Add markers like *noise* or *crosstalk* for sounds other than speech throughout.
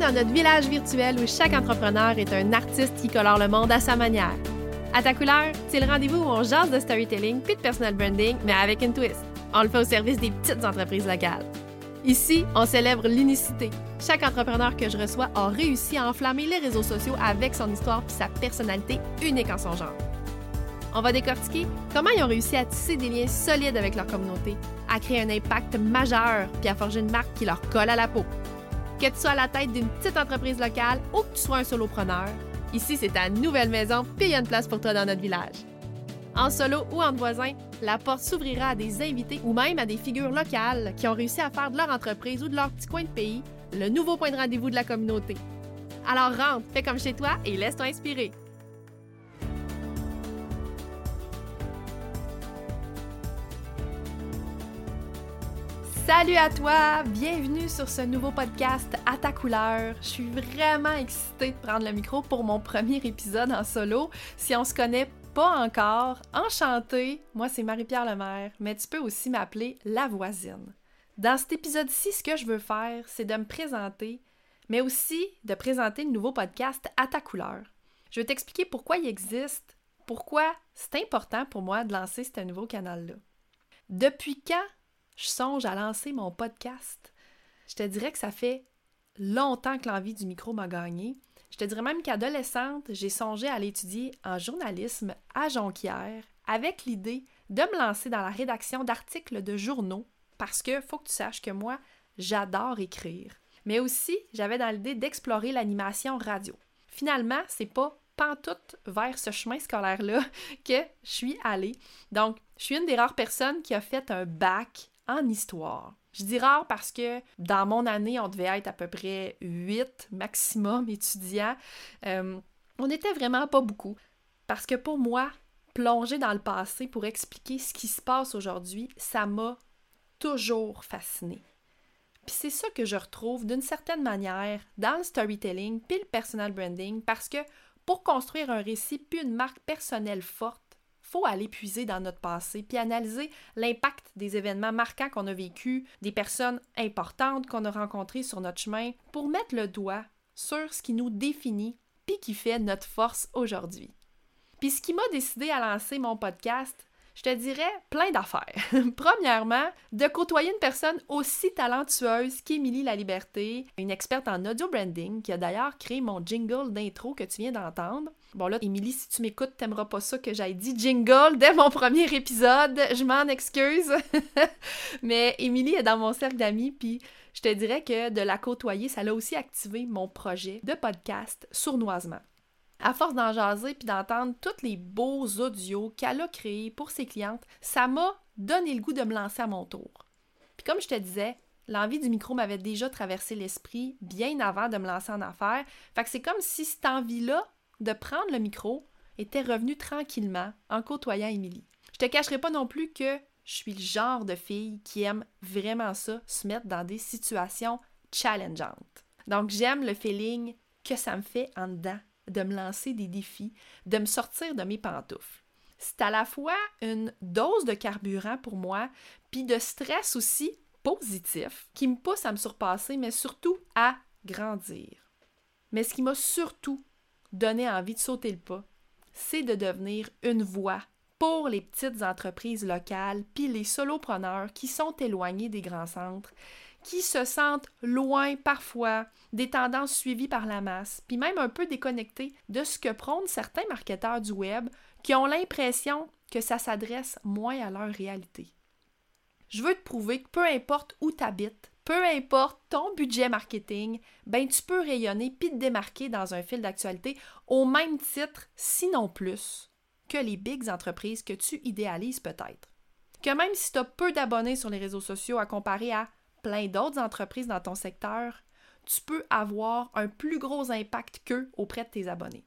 Dans notre village virtuel où chaque entrepreneur est un artiste qui colore le monde à sa manière. À ta couleur, c'est le rendez-vous où on jase de storytelling puis de personal branding, mais avec une twist. On le fait au service des petites entreprises locales. Ici, on célèbre l'unicité. Chaque entrepreneur que je reçois a réussi à enflammer les réseaux sociaux avec son histoire puis sa personnalité unique en son genre. On va décortiquer comment ils ont réussi à tisser des liens solides avec leur communauté, à créer un impact majeur puis à forger une marque qui leur colle à la peau. Que tu sois à la tête d'une petite entreprise locale ou que tu sois un solopreneur, ici c'est ta nouvelle maison puis il y a une place pour toi dans notre village. En solo ou entre voisins, la porte s'ouvrira à des invités ou même à des figures locales qui ont réussi à faire de leur entreprise ou de leur petit coin de pays le nouveau point de rendez-vous de la communauté. Alors rentre, fais comme chez toi et laisse-toi inspirer. Salut à toi, bienvenue sur ce nouveau podcast à ta couleur. Je suis vraiment excitée de prendre le micro pour mon premier épisode en solo. Si on se connaît pas encore, enchantée, moi c'est Marie-Pierre Lemaire, mais tu peux aussi m'appeler la voisine. Dans cet épisode-ci, ce que je veux faire, c'est de me présenter, mais aussi de présenter le nouveau podcast à ta couleur. Je vais t'expliquer pourquoi il existe, pourquoi c'est important pour moi de lancer ce nouveau canal-là. Depuis quand je songe à lancer mon podcast. Je te dirais que ça fait longtemps que l'envie du micro m'a gagné. Je te dirais même qu'adolescente, j'ai songé à l'étudier en journalisme à Jonquière avec l'idée de me lancer dans la rédaction d'articles de journaux parce que faut que tu saches que moi, j'adore écrire. Mais aussi, j'avais dans l'idée d'explorer l'animation radio. Finalement, c'est pas pantoute vers ce chemin scolaire-là *laughs* que je suis allée. Donc, je suis une des rares personnes qui a fait un bac en histoire. Je dis rare parce que dans mon année, on devait être à peu près 8 maximum étudiants. Euh, on n'était vraiment pas beaucoup. Parce que pour moi, plonger dans le passé pour expliquer ce qui se passe aujourd'hui, ça m'a toujours fasciné. Puis c'est ça que je retrouve d'une certaine manière dans le storytelling puis le personal branding parce que pour construire un récit puis une marque personnelle forte, faut aller puiser dans notre passé puis analyser l'impact des événements marquants qu'on a vécus, des personnes importantes qu'on a rencontrées sur notre chemin pour mettre le doigt sur ce qui nous définit puis qui fait notre force aujourd'hui. Puis ce qui m'a décidé à lancer mon podcast, je te dirais plein d'affaires. *laughs* Premièrement, de côtoyer une personne aussi talentueuse qu'Émilie La Liberté, une experte en audio branding qui a d'ailleurs créé mon jingle d'intro que tu viens d'entendre. Bon là, Émilie, si tu m'écoutes, t'aimeras pas ça que j'aille dit jingle dès mon *laughs* premier épisode. Je m'en excuse. *laughs* Mais Émilie est dans mon cercle d'amis, puis je te dirais que de la côtoyer, ça l'a aussi activé mon projet de podcast sournoisement. À force d'en jaser puis d'entendre tous les beaux audios qu'elle a créés pour ses clientes, ça m'a donné le goût de me lancer à mon tour. Puis comme je te disais, l'envie du micro m'avait déjà traversé l'esprit bien avant de me lancer en affaires. Fait que c'est comme si cette envie-là de prendre le micro était revenue tranquillement en côtoyant Émilie. Je te cacherai pas non plus que je suis le genre de fille qui aime vraiment ça, se mettre dans des situations challengeantes. Donc j'aime le feeling que ça me fait en dedans de me lancer des défis, de me sortir de mes pantoufles. C'est à la fois une dose de carburant pour moi, puis de stress aussi positif qui me pousse à me surpasser, mais surtout à grandir. Mais ce qui m'a surtout donné envie de sauter le pas, c'est de devenir une voix pour les petites entreprises locales, puis les solopreneurs qui sont éloignés des grands centres, qui se sentent loin parfois des tendances suivies par la masse, puis même un peu déconnectés de ce que prônent certains marketeurs du web qui ont l'impression que ça s'adresse moins à leur réalité. Je veux te prouver que peu importe où tu habites, peu importe ton budget marketing, ben tu peux rayonner puis te démarquer dans un fil d'actualité au même titre, sinon plus, que les big entreprises que tu idéalises peut-être. Que même si tu as peu d'abonnés sur les réseaux sociaux à comparer à plein d'autres entreprises dans ton secteur, tu peux avoir un plus gros impact qu'eux auprès de tes abonnés.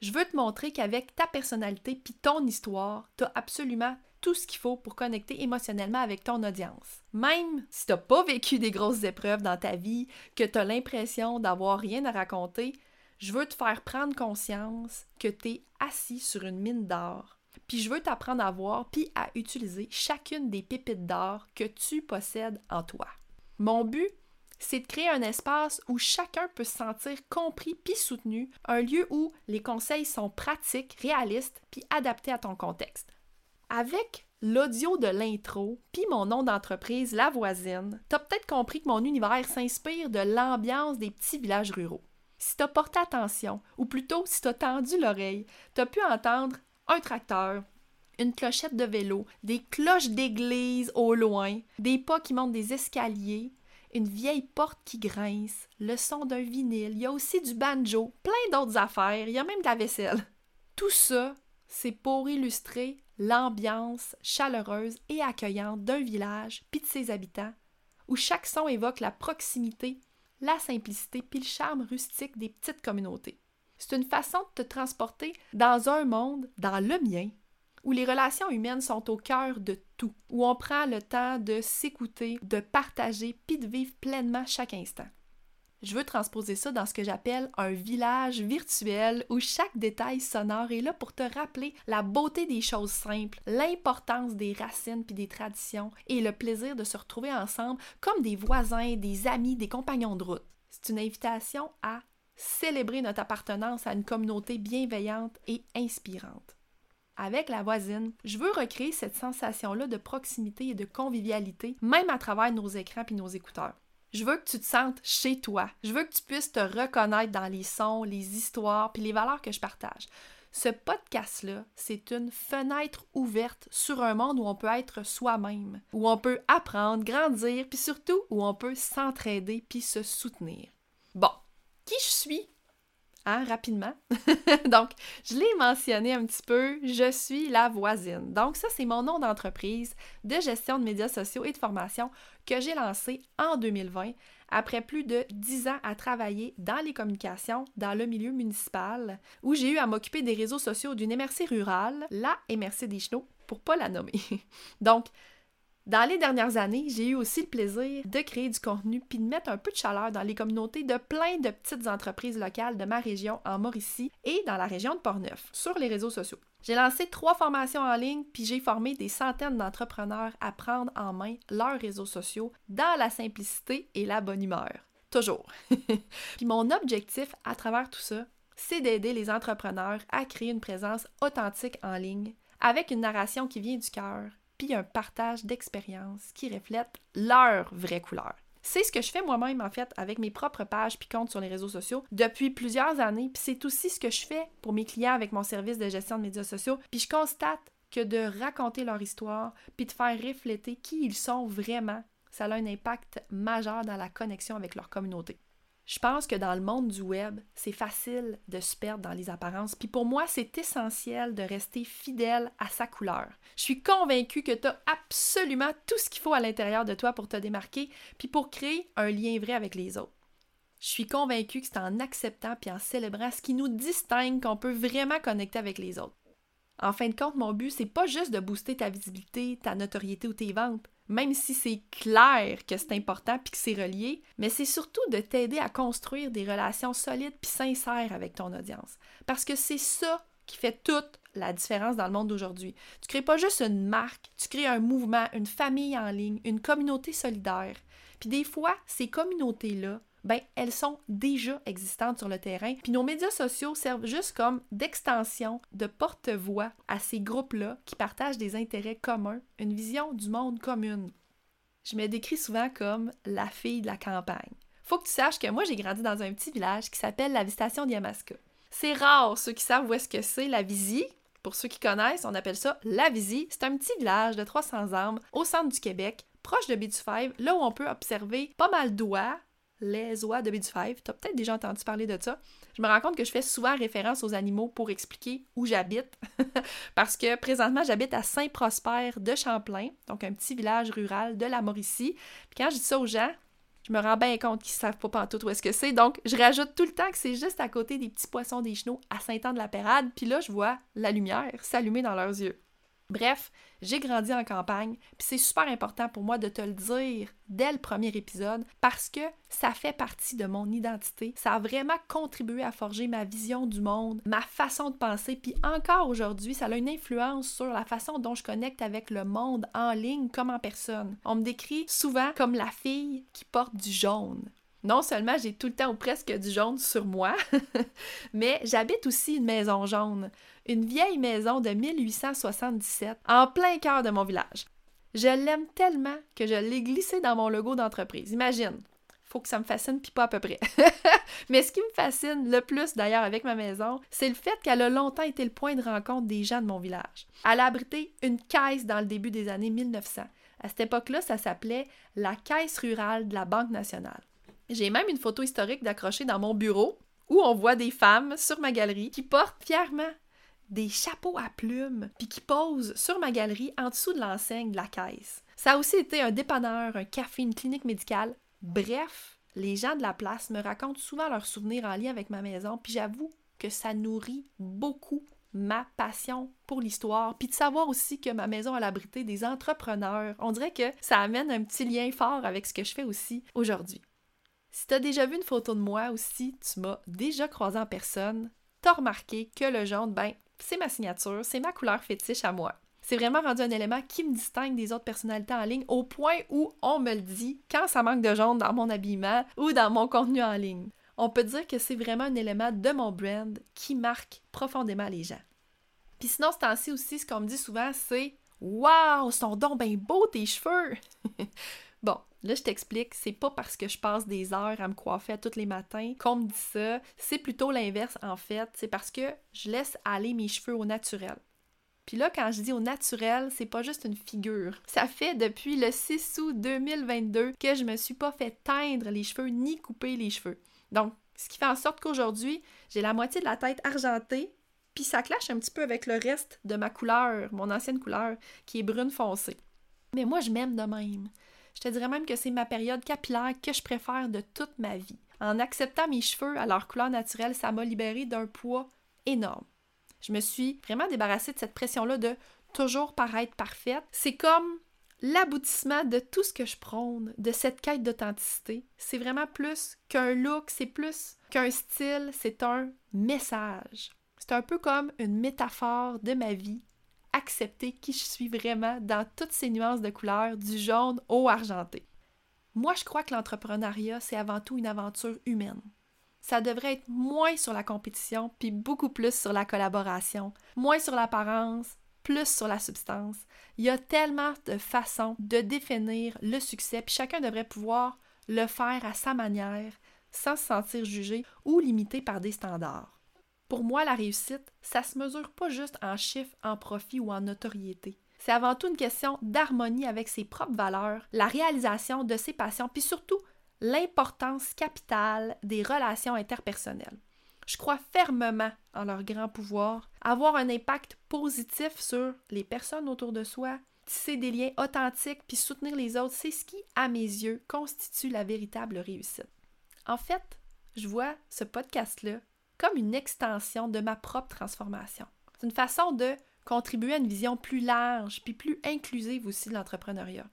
Je veux te montrer qu'avec ta personnalité puis ton histoire, tu as absolument tout ce qu'il faut pour connecter émotionnellement avec ton audience. Même si tu n'as pas vécu des grosses épreuves dans ta vie, que tu as l'impression d'avoir rien à raconter, je veux te faire prendre conscience que tu es assis sur une mine d'or. Puis je veux t'apprendre à voir puis à utiliser chacune des pépites d'or que tu possèdes en toi. Mon but, c'est de créer un espace où chacun peut se sentir compris puis soutenu, un lieu où les conseils sont pratiques, réalistes puis adaptés à ton contexte. Avec l'audio de l'intro puis mon nom d'entreprise La Voisine, t'as peut-être compris que mon univers s'inspire de l'ambiance des petits villages ruraux. Si t'as porté attention, ou plutôt si t'as tendu l'oreille, t'as pu entendre un tracteur, une clochette de vélo, des cloches d'église au loin, des pas qui montent des escaliers, une vieille porte qui grince, le son d'un vinyle, il y a aussi du banjo, plein d'autres affaires, il y a même de la vaisselle. Tout ça, c'est pour illustrer l'ambiance chaleureuse et accueillante d'un village puis de ses habitants, où chaque son évoque la proximité, la simplicité puis le charme rustique des petites communautés. C'est une façon de te transporter dans un monde, dans le mien, où les relations humaines sont au cœur de tout, où on prend le temps de s'écouter, de partager, puis de vivre pleinement chaque instant. Je veux transposer ça dans ce que j'appelle un village virtuel où chaque détail sonore est là pour te rappeler la beauté des choses simples, l'importance des racines puis des traditions et le plaisir de se retrouver ensemble comme des voisins, des amis, des compagnons de route. C'est une invitation à célébrer notre appartenance à une communauté bienveillante et inspirante avec la voisine. Je veux recréer cette sensation-là de proximité et de convivialité, même à travers nos écrans et nos écouteurs. Je veux que tu te sentes chez toi. Je veux que tu puisses te reconnaître dans les sons, les histoires puis les valeurs que je partage. Ce podcast-là, c'est une fenêtre ouverte sur un monde où on peut être soi-même, où on peut apprendre, grandir, puis surtout où on peut s'entraider puis se soutenir. Bon, qui je suis Hein, rapidement. *laughs* Donc, je l'ai mentionné un petit peu, je suis la voisine. Donc, ça, c'est mon nom d'entreprise de gestion de médias sociaux et de formation que j'ai lancé en 2020 après plus de 10 ans à travailler dans les communications dans le milieu municipal, où j'ai eu à m'occuper des réseaux sociaux d'une MRC rurale, la MRC des Chenaux, pour pas la nommer. *laughs* Donc, dans les dernières années, j'ai eu aussi le plaisir de créer du contenu puis de mettre un peu de chaleur dans les communautés de plein de petites entreprises locales de ma région en Mauricie et dans la région de Portneuf sur les réseaux sociaux. J'ai lancé trois formations en ligne puis j'ai formé des centaines d'entrepreneurs à prendre en main leurs réseaux sociaux dans la simplicité et la bonne humeur. Toujours. *laughs* puis mon objectif à travers tout ça, c'est d'aider les entrepreneurs à créer une présence authentique en ligne avec une narration qui vient du cœur puis un partage d'expériences qui reflètent leur vraie couleur. C'est ce que je fais moi-même en fait avec mes propres pages puis comptes sur les réseaux sociaux depuis plusieurs années, puis c'est aussi ce que je fais pour mes clients avec mon service de gestion de médias sociaux, puis je constate que de raconter leur histoire puis de faire refléter qui ils sont vraiment, ça a un impact majeur dans la connexion avec leur communauté. Je pense que dans le monde du web, c'est facile de se perdre dans les apparences. Puis pour moi, c'est essentiel de rester fidèle à sa couleur. Je suis convaincue que tu as absolument tout ce qu'il faut à l'intérieur de toi pour te démarquer, puis pour créer un lien vrai avec les autres. Je suis convaincue que c'est en acceptant puis en célébrant ce qui nous distingue qu'on peut vraiment connecter avec les autres. En fin de compte, mon but, c'est pas juste de booster ta visibilité, ta notoriété ou tes ventes même si c'est clair que c'est important puis que c'est relié, mais c'est surtout de t'aider à construire des relations solides puis sincères avec ton audience. Parce que c'est ça qui fait toute la différence dans le monde d'aujourd'hui. Tu crées pas juste une marque, tu crées un mouvement, une famille en ligne, une communauté solidaire. Puis des fois, ces communautés-là, ben, elles sont déjà existantes sur le terrain. Puis nos médias sociaux servent juste comme d'extension, de porte-voix à ces groupes-là qui partagent des intérêts communs, une vision du monde commune. Je me décris souvent comme la fille de la campagne. Faut que tu saches que moi, j'ai grandi dans un petit village qui s'appelle la Visitation d'Yamaska. C'est rare ceux qui savent où est-ce que c'est la Visie. Pour ceux qui connaissent, on appelle ça la Visie. C'est un petit village de 300 âmes au centre du Québec, proche de B5, là où on peut observer pas mal d'oies, les oies de B5. Tu as peut-être déjà entendu parler de ça. Je me rends compte que je fais souvent référence aux animaux pour expliquer où j'habite. *laughs* Parce que présentement, j'habite à Saint-Prosper de Champlain, donc un petit village rural de la Mauricie. Puis quand je dis ça aux gens, je me rends bien compte qu'ils ne savent pas tout où est-ce que c'est. Donc, je rajoute tout le temps que c'est juste à côté des petits poissons des chenaux à Saint-Anne-de-la-Pérade. Puis là, je vois la lumière s'allumer dans leurs yeux. Bref, j'ai grandi en campagne, puis c'est super important pour moi de te le dire dès le premier épisode parce que ça fait partie de mon identité. Ça a vraiment contribué à forger ma vision du monde, ma façon de penser, puis encore aujourd'hui, ça a une influence sur la façon dont je connecte avec le monde en ligne comme en personne. On me décrit souvent comme la fille qui porte du jaune. Non seulement j'ai tout le temps ou presque du jaune sur moi, *laughs* mais j'habite aussi une maison jaune une vieille maison de 1877 en plein cœur de mon village. Je l'aime tellement que je l'ai glissé dans mon logo d'entreprise. Imagine, faut que ça me fascine, puis pas à peu près. *laughs* Mais ce qui me fascine le plus d'ailleurs avec ma maison, c'est le fait qu'elle a longtemps été le point de rencontre des gens de mon village. Elle a abrité une caisse dans le début des années 1900. À cette époque-là, ça s'appelait la caisse rurale de la Banque nationale. J'ai même une photo historique d'accrocher dans mon bureau où on voit des femmes sur ma galerie qui portent fièrement des chapeaux à plumes, puis qui posent sur ma galerie en dessous de l'enseigne de la caisse. Ça a aussi été un dépanneur, un café, une clinique médicale. Bref, les gens de la place me racontent souvent leurs souvenirs en lien avec ma maison, puis j'avoue que ça nourrit beaucoup ma passion pour l'histoire, puis de savoir aussi que ma maison a abrité des entrepreneurs. On dirait que ça amène un petit lien fort avec ce que je fais aussi aujourd'hui. Si tu as déjà vu une photo de moi aussi, tu m'as déjà croisé en personne, t'as remarqué que le jaune, ben, c'est ma signature, c'est ma couleur fétiche à moi. C'est vraiment rendu un élément qui me distingue des autres personnalités en ligne au point où on me le dit quand ça manque de jaune dans mon habillement ou dans mon contenu en ligne. On peut dire que c'est vraiment un élément de mon brand qui marque profondément les gens. Puis sinon, ce temps-ci aussi, ce qu'on me dit souvent, c'est Waouh, sont donc bien beaux tes cheveux! Bon, Là, je t'explique, c'est pas parce que je passe des heures à me coiffer tous les matins qu'on me dit ça. C'est plutôt l'inverse, en fait. C'est parce que je laisse aller mes cheveux au naturel. Puis là, quand je dis au naturel, c'est pas juste une figure. Ça fait depuis le 6 août 2022 que je me suis pas fait teindre les cheveux ni couper les cheveux. Donc, ce qui fait en sorte qu'aujourd'hui, j'ai la moitié de la tête argentée, puis ça clash un petit peu avec le reste de ma couleur, mon ancienne couleur, qui est brune foncée. Mais moi, je m'aime de même. Je te dirais même que c'est ma période capillaire que je préfère de toute ma vie. En acceptant mes cheveux à leur couleur naturelle, ça m'a libéré d'un poids énorme. Je me suis vraiment débarrassée de cette pression-là de toujours paraître parfaite. C'est comme l'aboutissement de tout ce que je prône, de cette quête d'authenticité. C'est vraiment plus qu'un look, c'est plus qu'un style, c'est un message. C'est un peu comme une métaphore de ma vie accepter qui je suis vraiment dans toutes ces nuances de couleurs, du jaune au argenté. Moi, je crois que l'entrepreneuriat, c'est avant tout une aventure humaine. Ça devrait être moins sur la compétition, puis beaucoup plus sur la collaboration, moins sur l'apparence, plus sur la substance. Il y a tellement de façons de définir le succès, puis chacun devrait pouvoir le faire à sa manière, sans se sentir jugé ou limité par des standards. Pour moi, la réussite, ça se mesure pas juste en chiffres, en profit ou en notoriété. C'est avant tout une question d'harmonie avec ses propres valeurs, la réalisation de ses passions, puis surtout l'importance capitale des relations interpersonnelles. Je crois fermement en leur grand pouvoir, avoir un impact positif sur les personnes autour de soi, tisser des liens authentiques puis soutenir les autres, c'est ce qui, à mes yeux, constitue la véritable réussite. En fait, je vois ce podcast-là comme une extension de ma propre transformation. C'est une façon de contribuer à une vision plus large puis plus inclusive aussi de l'entrepreneuriat.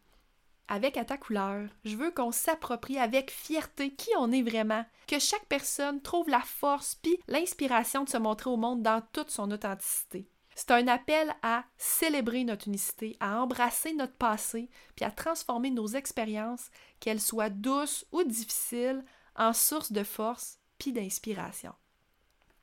Avec À ta couleur, je veux qu'on s'approprie avec fierté qui on est vraiment, que chaque personne trouve la force puis l'inspiration de se montrer au monde dans toute son authenticité. C'est un appel à célébrer notre unicité, à embrasser notre passé, puis à transformer nos expériences, qu'elles soient douces ou difficiles, en source de force puis d'inspiration.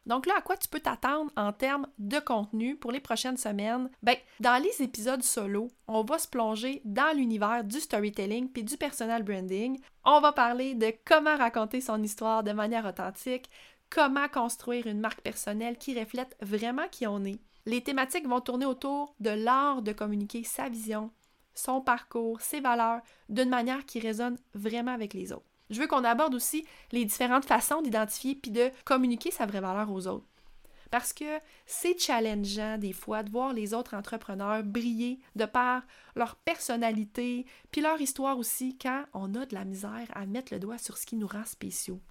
Donc là, à quoi tu peux t'attendre en termes de contenu pour les prochaines semaines? Ben, dans les épisodes solo, on va se plonger dans l'univers du storytelling puis du personal branding. On va parler de comment raconter son histoire de manière authentique, comment construire une marque personnelle qui reflète vraiment qui on est. Les thématiques vont tourner autour de l'art de communiquer sa vision, son parcours, ses valeurs d'une manière qui résonne vraiment avec les autres. Je veux qu'on aborde aussi les différentes façons d'identifier puis de communiquer sa vraie valeur aux autres. Parce que c'est challengeant des fois de voir les autres entrepreneurs briller de par leur personnalité, puis leur histoire aussi quand on a de la misère à mettre le doigt sur ce qui nous rend spéciaux.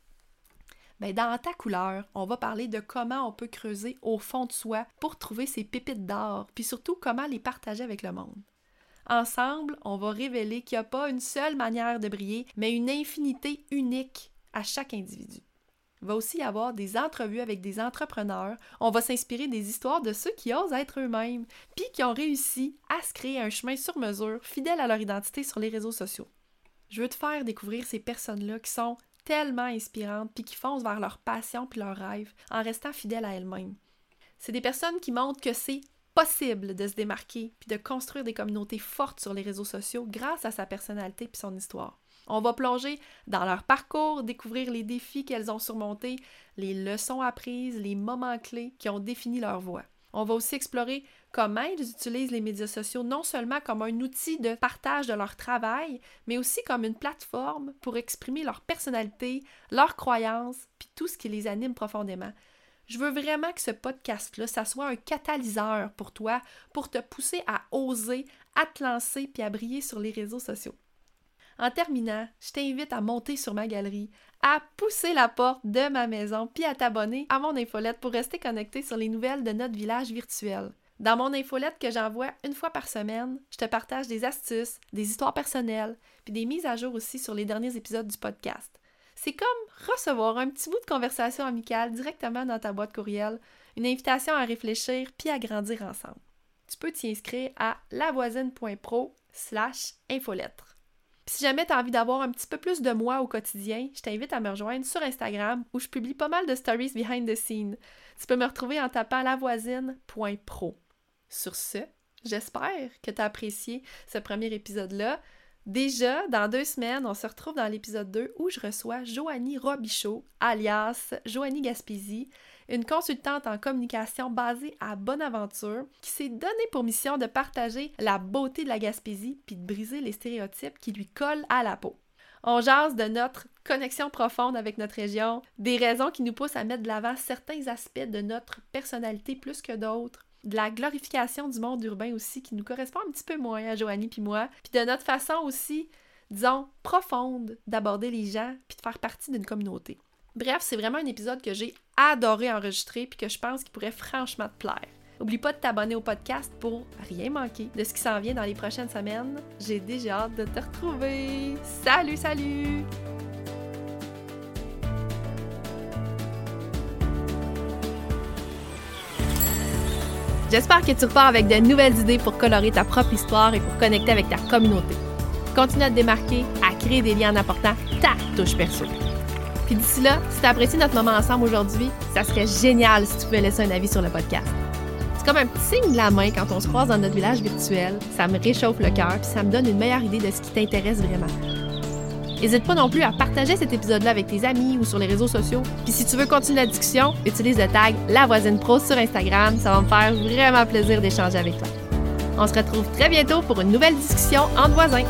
Ben, dans ta couleur, on va parler de comment on peut creuser au fond de soi pour trouver ces pépites d'or, puis surtout comment les partager avec le monde. Ensemble, on va révéler qu'il n'y a pas une seule manière de briller, mais une infinité unique à chaque individu. Il va aussi y avoir des entrevues avec des entrepreneurs. On va s'inspirer des histoires de ceux qui osent être eux-mêmes, puis qui ont réussi à se créer un chemin sur mesure, fidèle à leur identité sur les réseaux sociaux. Je veux te faire découvrir ces personnes-là qui sont tellement inspirantes, puis qui foncent vers leur passion puis leurs rêves, en restant fidèles à elles-mêmes. C'est des personnes qui montrent que c'est possible de se démarquer puis de construire des communautés fortes sur les réseaux sociaux grâce à sa personnalité puis son histoire. On va plonger dans leur parcours, découvrir les défis qu'elles ont surmontés, les leçons apprises, les moments clés qui ont défini leur voie. On va aussi explorer comment ils utilisent les médias sociaux non seulement comme un outil de partage de leur travail, mais aussi comme une plateforme pour exprimer leur personnalité, leurs croyances, puis tout ce qui les anime profondément. Je veux vraiment que ce podcast-là, ça soit un catalyseur pour toi, pour te pousser à oser, à te lancer, puis à briller sur les réseaux sociaux. En terminant, je t'invite à monter sur ma galerie, à pousser la porte de ma maison, puis à t'abonner à mon infolette pour rester connecté sur les nouvelles de notre village virtuel. Dans mon infolette que j'envoie une fois par semaine, je te partage des astuces, des histoires personnelles, puis des mises à jour aussi sur les derniers épisodes du podcast. C'est comme recevoir un petit bout de conversation amicale directement dans ta boîte courriel, une invitation à réfléchir puis à grandir ensemble. Tu peux t'y inscrire à lavoisine.pro slash infolettre si jamais tu as envie d'avoir un petit peu plus de moi au quotidien, je t'invite à me rejoindre sur Instagram où je publie pas mal de stories behind the scenes. Tu peux me retrouver en tapant lavoisine.pro. Sur ce, j'espère que tu as apprécié ce premier épisode-là. Déjà, dans deux semaines, on se retrouve dans l'épisode 2 où je reçois Joanie Robichaud, alias Joanie Gaspésie, une consultante en communication basée à Bonaventure qui s'est donnée pour mission de partager la beauté de la Gaspésie puis de briser les stéréotypes qui lui collent à la peau. On jase de notre connexion profonde avec notre région, des raisons qui nous poussent à mettre de l'avant certains aspects de notre personnalité plus que d'autres, de la glorification du monde urbain aussi qui nous correspond un petit peu moins à Joanie puis moi, puis de notre façon aussi, disons, profonde d'aborder les gens puis de faire partie d'une communauté. Bref, c'est vraiment un épisode que j'ai adoré enregistrer puis que je pense qu'il pourrait franchement te plaire. N'oublie pas de t'abonner au podcast pour rien manquer de ce qui s'en vient dans les prochaines semaines. J'ai déjà hâte de te retrouver. Salut, salut! J'espère que tu repars avec de nouvelles idées pour colorer ta propre histoire et pour connecter avec ta communauté. Continue à te démarquer, à créer des liens en apportant ta touche perso. Puis d'ici là, si tu apprécies notre moment ensemble aujourd'hui, ça serait génial si tu pouvais laisser un avis sur le podcast. C'est comme un petit signe de la main quand on se croise dans notre village virtuel. Ça me réchauffe le cœur puis ça me donne une meilleure idée de ce qui t'intéresse vraiment. N'hésite pas non plus à partager cet épisode-là avec tes amis ou sur les réseaux sociaux. Puis si tu veux continuer la discussion, utilise le tag La Voisine Pro sur Instagram. Ça va me faire vraiment plaisir d'échanger avec toi. On se retrouve très bientôt pour une nouvelle discussion entre voisins.